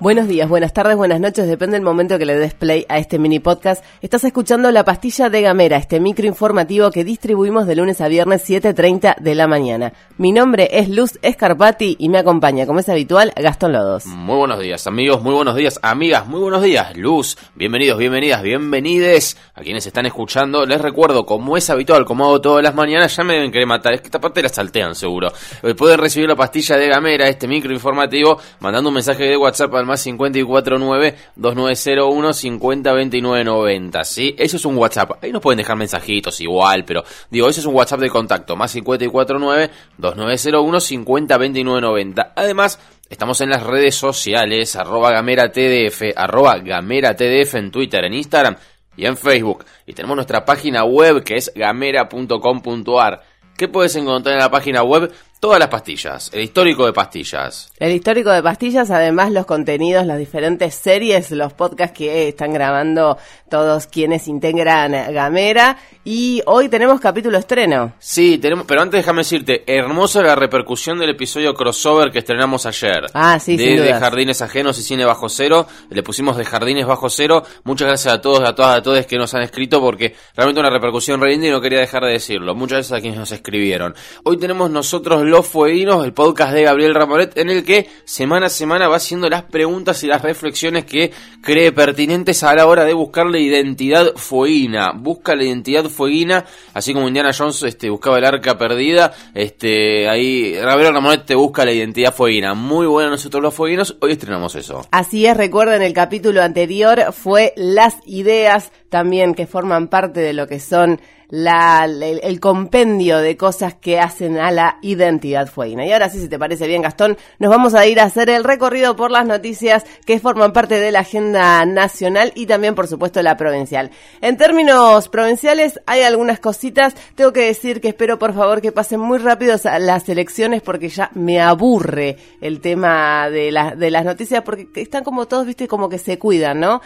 Buenos días, buenas tardes, buenas noches, depende del momento que le des play a este mini podcast. Estás escuchando La Pastilla de Gamera, este micro informativo que distribuimos de lunes a viernes 7.30 de la mañana. Mi nombre es Luz Escarpati y me acompaña, como es habitual, Gastón Lodos. Muy buenos días, amigos, muy buenos días, amigas, muy buenos días, Luz. Bienvenidos, bienvenidas, bienvenides a quienes están escuchando. Les recuerdo, como es habitual, como hago todas las mañanas, ya me deben querer matar, es que esta parte saltean seguro. Eh, Pueden recibir La Pastilla de Gamera, este micro informativo, mandando un mensaje de WhatsApp al más 549-2901-502990, ¿sí? Eso es un WhatsApp. Ahí nos pueden dejar mensajitos igual, pero digo, eso es un WhatsApp de contacto, más 549-2901-502990. Además, estamos en las redes sociales, arroba gamera tdf, arroba gamera tdf en Twitter, en Instagram y en Facebook. Y tenemos nuestra página web que es gamera.com.ar. ¿Qué puedes encontrar en la página web? Todas las pastillas, el histórico de pastillas. El histórico de pastillas, además los contenidos, las diferentes series, los podcasts que están grabando todos quienes integran Gamera. Y hoy tenemos capítulo estreno. Sí, tenemos, pero antes déjame decirte, hermosa la repercusión del episodio crossover que estrenamos ayer. Ah, sí, de, sin de dudas. Jardines Ajenos y Cine Bajo Cero. Le pusimos de Jardines Bajo Cero. Muchas gracias a todos, a todas, a todos que nos han escrito porque realmente una repercusión re linda y no quería dejar de decirlo. Muchas gracias a quienes nos escribieron. Hoy tenemos nosotros Los Fueguinos, el podcast de Gabriel Ramonet, en el que semana a semana va haciendo las preguntas y las reflexiones que cree pertinentes a la hora de buscar la identidad fueguina. Busca la identidad fueguina, así como Indiana Jones este, buscaba el arca perdida. Este, ahí Gabriel Ramonet te busca la identidad fueguina. Muy buena nosotros los fueguinos. Hoy estrenamos eso. Así es, recuerden el capítulo anterior fue las ideas también que forman parte de lo que son la, el, compendio de cosas que hacen a la identidad fueguina. Y ahora sí, si te parece bien, Gastón, nos vamos a ir a hacer el recorrido por las noticias que forman parte de la agenda nacional y también, por supuesto, la provincial. En términos provinciales, hay algunas cositas. Tengo que decir que espero, por favor, que pasen muy rápido las elecciones porque ya me aburre el tema de, la, de las noticias porque están como todos, viste, como que se cuidan, ¿no?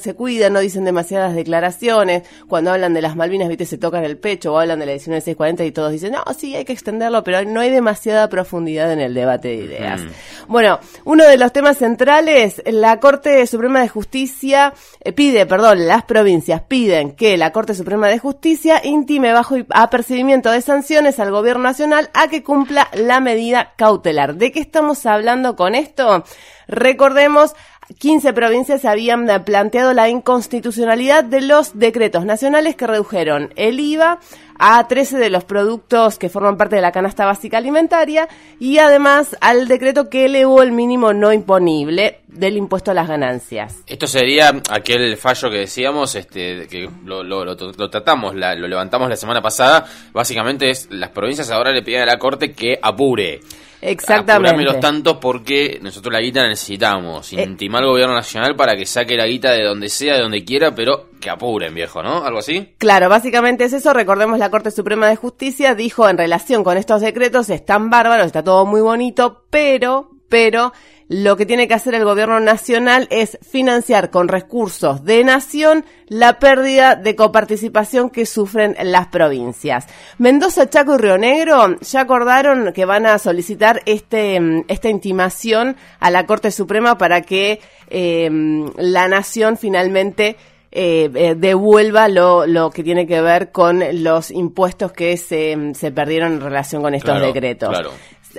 Se cuidan, no dicen demasiadas declaraciones. Cuando hablan de las Malvinas, viste, se tocan el pecho o hablan de la edición de 640 y todos dicen, no, sí, hay que extenderlo, pero no hay demasiada profundidad en el debate de ideas. Bueno, uno de los temas centrales, la Corte Suprema de Justicia eh, pide, perdón, las provincias piden que la Corte Suprema de Justicia intime bajo apercibimiento de sanciones al gobierno nacional a que cumpla la medida cautelar. ¿De qué estamos hablando con esto? Recordemos 15 provincias habían planteado la inconstitucionalidad de los decretos nacionales que redujeron el IVA a 13 de los productos que forman parte de la canasta básica alimentaria y además al decreto que elevó el mínimo no imponible del impuesto a las ganancias. Esto sería aquel fallo que decíamos, este, que lo, lo, lo, lo tratamos, la, lo levantamos la semana pasada. Básicamente es las provincias ahora le piden a la corte que apure. Exactamente. Apurármelos tanto porque nosotros la guita la necesitamos. Intimar al gobierno nacional para que saque la guita de donde sea, de donde quiera, pero que apuren, viejo, ¿no? ¿Algo así? Claro, básicamente es eso. Recordemos la Corte Suprema de Justicia dijo en relación con estos decretos, están bárbaros, está todo muy bonito, pero, pero, lo que tiene que hacer el gobierno nacional es financiar con recursos de nación la pérdida de coparticipación que sufren las provincias. Mendoza, Chaco y Río Negro ya acordaron que van a solicitar este, esta intimación a la Corte Suprema para que eh, la nación finalmente eh, eh, devuelva lo, lo que tiene que ver con los impuestos que se, se perdieron en relación con estos Claro, decretos. claro.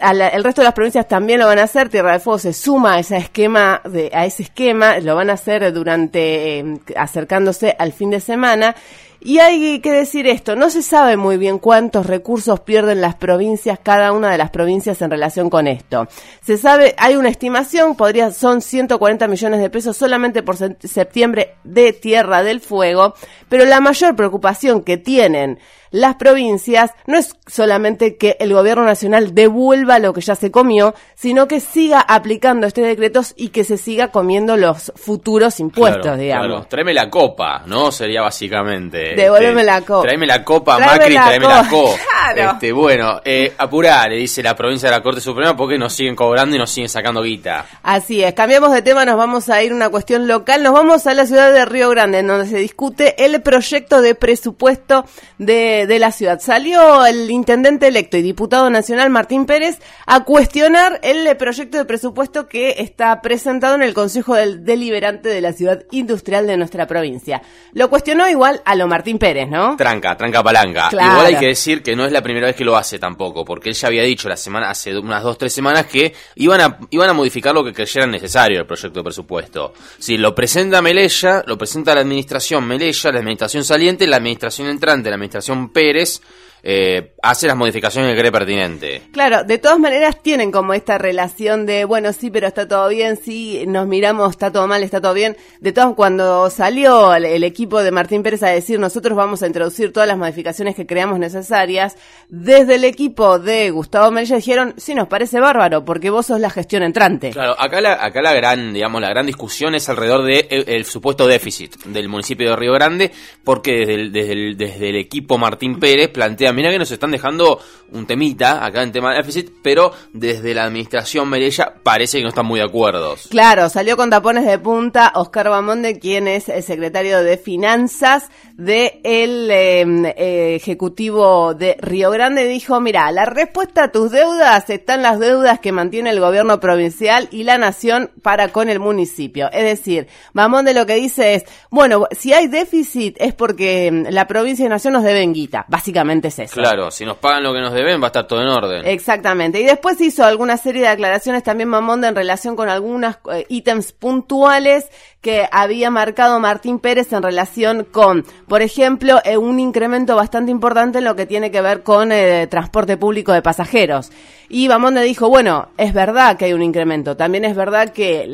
El resto de las provincias también lo van a hacer. Tierra del Fuego se suma a ese esquema, de, a ese esquema, lo van a hacer durante eh, acercándose al fin de semana. Y hay que decir esto, no se sabe muy bien cuántos recursos pierden las provincias, cada una de las provincias en relación con esto. Se sabe, hay una estimación, podría, son 140 millones de pesos solamente por se- septiembre de Tierra del Fuego, pero la mayor preocupación que tienen las provincias no es solamente que el gobierno nacional devuelva lo que ya se comió, sino que siga aplicando este decreto y que se siga comiendo los futuros impuestos, digamos. Claro. Tráeme la copa, ¿no? Sería básicamente. Devuélveme la copa. Tráeme la copa, Macri, tráeme la copa. Este, bueno, eh, apurar, le dice la provincia de la Corte Suprema, porque nos siguen cobrando y nos siguen sacando guita. Así es, cambiamos de tema, nos vamos a ir a una cuestión local, nos vamos a la ciudad de Río Grande, en donde se discute el proyecto de presupuesto de, de la ciudad. Salió el intendente electo y diputado nacional Martín Pérez a cuestionar el proyecto de presupuesto que está presentado en el Consejo del Deliberante de la Ciudad Industrial de nuestra provincia. Lo cuestionó igual a lo Martín Pérez, ¿no? Tranca, tranca palanca. Igual hay que decir que no es la primera vez que lo hace tampoco, porque él ya había dicho la semana, hace unas dos, tres semanas que iban a, iban a modificar lo que creyeran necesario el proyecto de presupuesto. Si lo presenta Melella, lo presenta la administración Melella, la administración saliente, la administración entrante, la administración Pérez, eh, hace las modificaciones que cree pertinente. Claro, de todas maneras tienen como esta relación de, bueno, sí, pero está todo bien, sí, nos miramos, está todo mal, está todo bien. De todas, cuando salió el, equipo de Martín Pérez a decir, nosotros vamos a introducir todas las modificaciones que creamos necesarias, desde el equipo de Gustavo Melilla dijeron, sí, nos parece bárbaro, porque vos sos la gestión entrante. Claro, acá la, acá la gran, digamos, la gran discusión es alrededor del de el, supuesto déficit del municipio de Río Grande, porque desde el, desde el, desde el equipo Martín Pérez plantea mira que nos están dejando un temita acá en tema de déficit, pero desde la administración Merella parece que no están muy de acuerdo. Claro, salió con tapones de punta Oscar Bamonde, quien es el secretario de Finanzas del em, eh, Ejecutivo de Río Grande, dijo, mira, la respuesta a tus deudas están las deudas que mantiene el gobierno provincial y la nación para con el municipio. Es decir, Bamonde lo que dice es, bueno, si hay déficit es porque em, la provincia y nación nos deben guita, básicamente es eso. Claro, si nos pagan lo que nos deben va a estar todo en orden. Exactamente. Y después hizo alguna serie de aclaraciones también Mamonda en relación con algunos eh, ítems puntuales que había marcado Martín Pérez en relación con, por ejemplo, eh, un incremento bastante importante en lo que tiene que ver con el eh, transporte público de pasajeros. Y Bamonde dijo, bueno, es verdad que hay un incremento, también es verdad que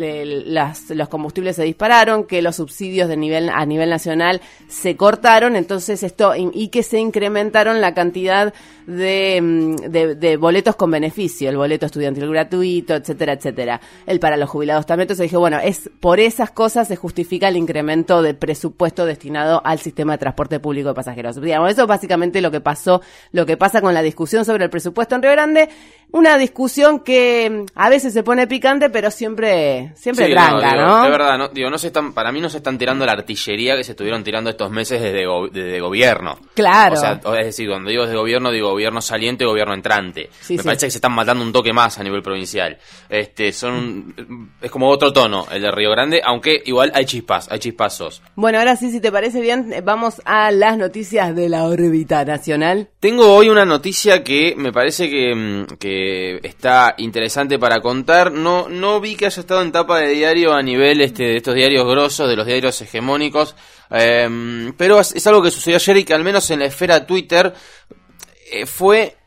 las, los combustibles se dispararon, que los subsidios de nivel, a nivel nacional se cortaron, entonces esto, y, que se incrementaron la cantidad de, mm, de, de, boletos con beneficio, el boleto estudiantil gratuito, etcétera, etcétera. El para los jubilados también, entonces dije, bueno, es por esas cosas se justifica el incremento de presupuesto destinado al sistema de transporte público de pasajeros. Digamos, eso es básicamente lo que pasó, lo que pasa con la discusión sobre el presupuesto en Río Grande una discusión que mm, a veces se pone picante, pero siempre, siempre tranca, no, De verdad, no, digo, no se están, para mí no se están tirando la artillería que se estuvieron tirando estos meses desde, desde gobierno. Claro. O sea, es decir, cuando digo desde gobierno, digo gobierno saliente y gobierno entrante. Me parece que se están matando un toque más a nivel provincial. Este, son, es como otro tono el de Río Grande, aunque igual hay chispas, hay chispazos. Bueno, ahora sí, si te parece bien, vamos a las noticias de la órbita nacional. Tengo hoy una noticia que me parece que, mm, que está interesante para contar. No, no vi que haya estado en tapa de diario a nivel este, de estos diarios grosos, de los diarios hegemónicos, em, pero es, algo que sucedió ayer y que al menos en la esfera Twitter eh, fue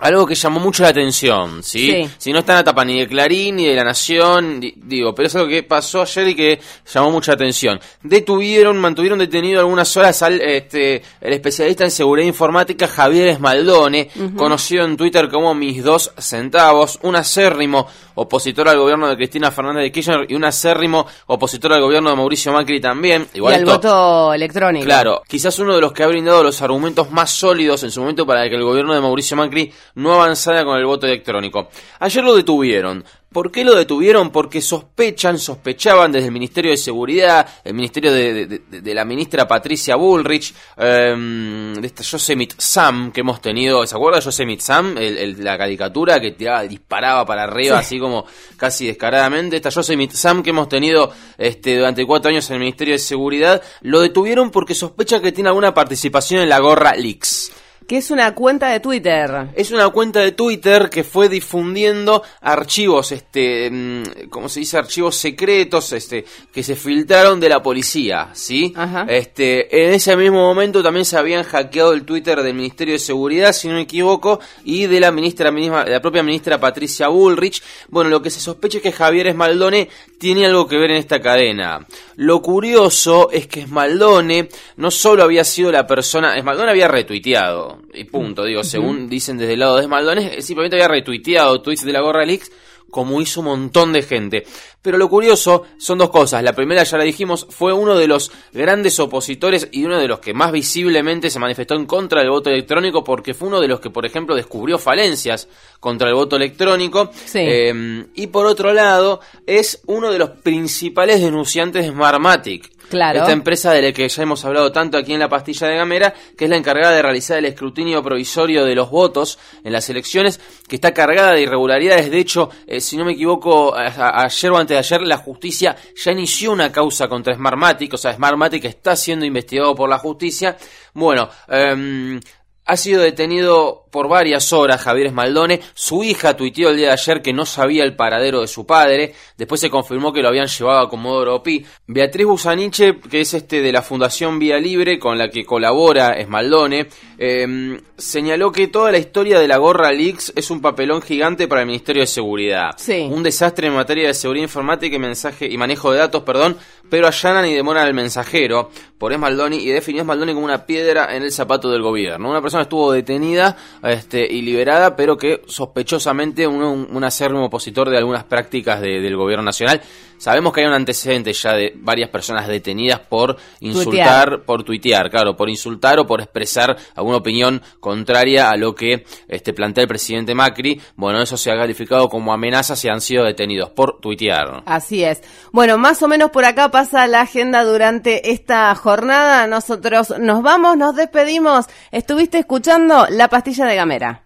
algo que llamó mucho la atención, ¿sí? Si no está en la tapa ni de Clarín ni de La Nación, digo, pero es algo que pasó ayer y que llamó mucha atención. Detuvieron, mantuvieron detenido algunas horas al este, el especialista en seguridad informática Javier Esmaldone, conocido en Twitter como Mis Dos Centavos, un acérrimo opositor al gobierno de Cristina Fernández de Kirchner y un acérrimo opositor al gobierno de Mauricio Macri también. Igual y al voto electrónico. Claro, quizás uno de los que ha brindado los argumentos más sólidos en su momento para que el gobierno de Mauricio Macri no avanzara con el voto electrónico. Ayer lo detuvieron. ¿Por qué lo detuvieron? Porque sospechan, sospechaban desde el Ministerio de Seguridad, el Ministerio de, la ministra Patricia Bullrich, em, de esta Yosemite Sam que hemos tenido. ¿Se acuerda Yosemite Sam? la caricatura que tiraba, disparaba para arriba, así como casi descaradamente. Esta Yosemite Sam que hemos tenido este, durante cuatro años en el Ministerio de Seguridad, lo detuvieron porque sospechan que tiene alguna participación en la gorra Leaks. Que es una cuenta de Twitter. Es una cuenta de Twitter que fue difundiendo archivos, este, mm, ¿cómo se dice? Archivos secretos, este, que se filtraron de la policía, ¿sí? Ajá. Este, en ese mismo momento también se habían hackeado el Twitter del Ministerio de Seguridad, si no me equivoco, y de la ministra misma, de la propia ministra Patricia Bullrich. Bueno, lo que se sospecha es que Javier Esmaldone tiene algo que ver en esta cadena. Lo curioso es que Esmaldone no solo había sido la persona, Esmaldone había retuiteado, y punto, digo, según dicen desde el lado de Esmaldone, simplemente había retuiteado tweets de la Gorra Leaks como hizo un montón de gente. Pero lo curioso son dos cosas. La primera, ya la dijimos, fue uno de los grandes opositores y uno de los que más visiblemente se manifestó en contra del voto electrónico porque fue uno de los que, por ejemplo, descubrió falencias contra el voto electrónico. Sí. Eh, y por otro lado, es uno de los principales denunciantes de Smartmatic. Esta empresa de la que ya hemos hablado tanto aquí en la pastilla de Gamera, que es la encargada de realizar el escrutinio provisorio de los votos en las elecciones, que está cargada de irregularidades. De hecho, eh, si no me equivoco, ayer o antes de ayer, la justicia ya inició una causa contra Smartmatic, o sea, Smartmatic está siendo investigado por la justicia. Bueno, em, ha sido detenido por varias horas Javier Esmaldone. Su hija tuiteó el día de ayer que no sabía el paradero de su padre. Después se confirmó que lo habían llevado a Comodoro Pi. Beatriz Busaniche, que es este de la Fundación Vía Libre, con la que colabora Esmaldone, eh, señaló que toda la historia de la Gorra Leaks es un papelón gigante para el Ministerio de Seguridad. Sí. Un desastre en materia de seguridad informática y mensaje y manejo de datos, perdón, pero allanan y demoran al mensajero por Esmaldoni y definió a Esmaldoni como una piedra en el zapato del gobierno. Una persona estuvo detenida este, y liberada, pero que sospechosamente un, un, acérrimo opositor de algunas prácticas de- del gobierno nacional. Sabemos que hay un antecedente ya de varias personas detenidas por insultar, Tuitear. por tuitear, claro, por insultar o por expresar alguna opinión contraria a lo que este, plantea el presidente Macri. Bueno, eso se ha calificado como amenazas y han sido detenidos por tuitear. Así es. Bueno, más o menos por acá pasa la agenda durante esta jornada. Nosotros nos vamos, nos despedimos. Estuviste escuchando La Pastilla de Gamera.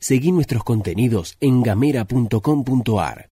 Seguí nuestros contenidos en gamera.com.ar.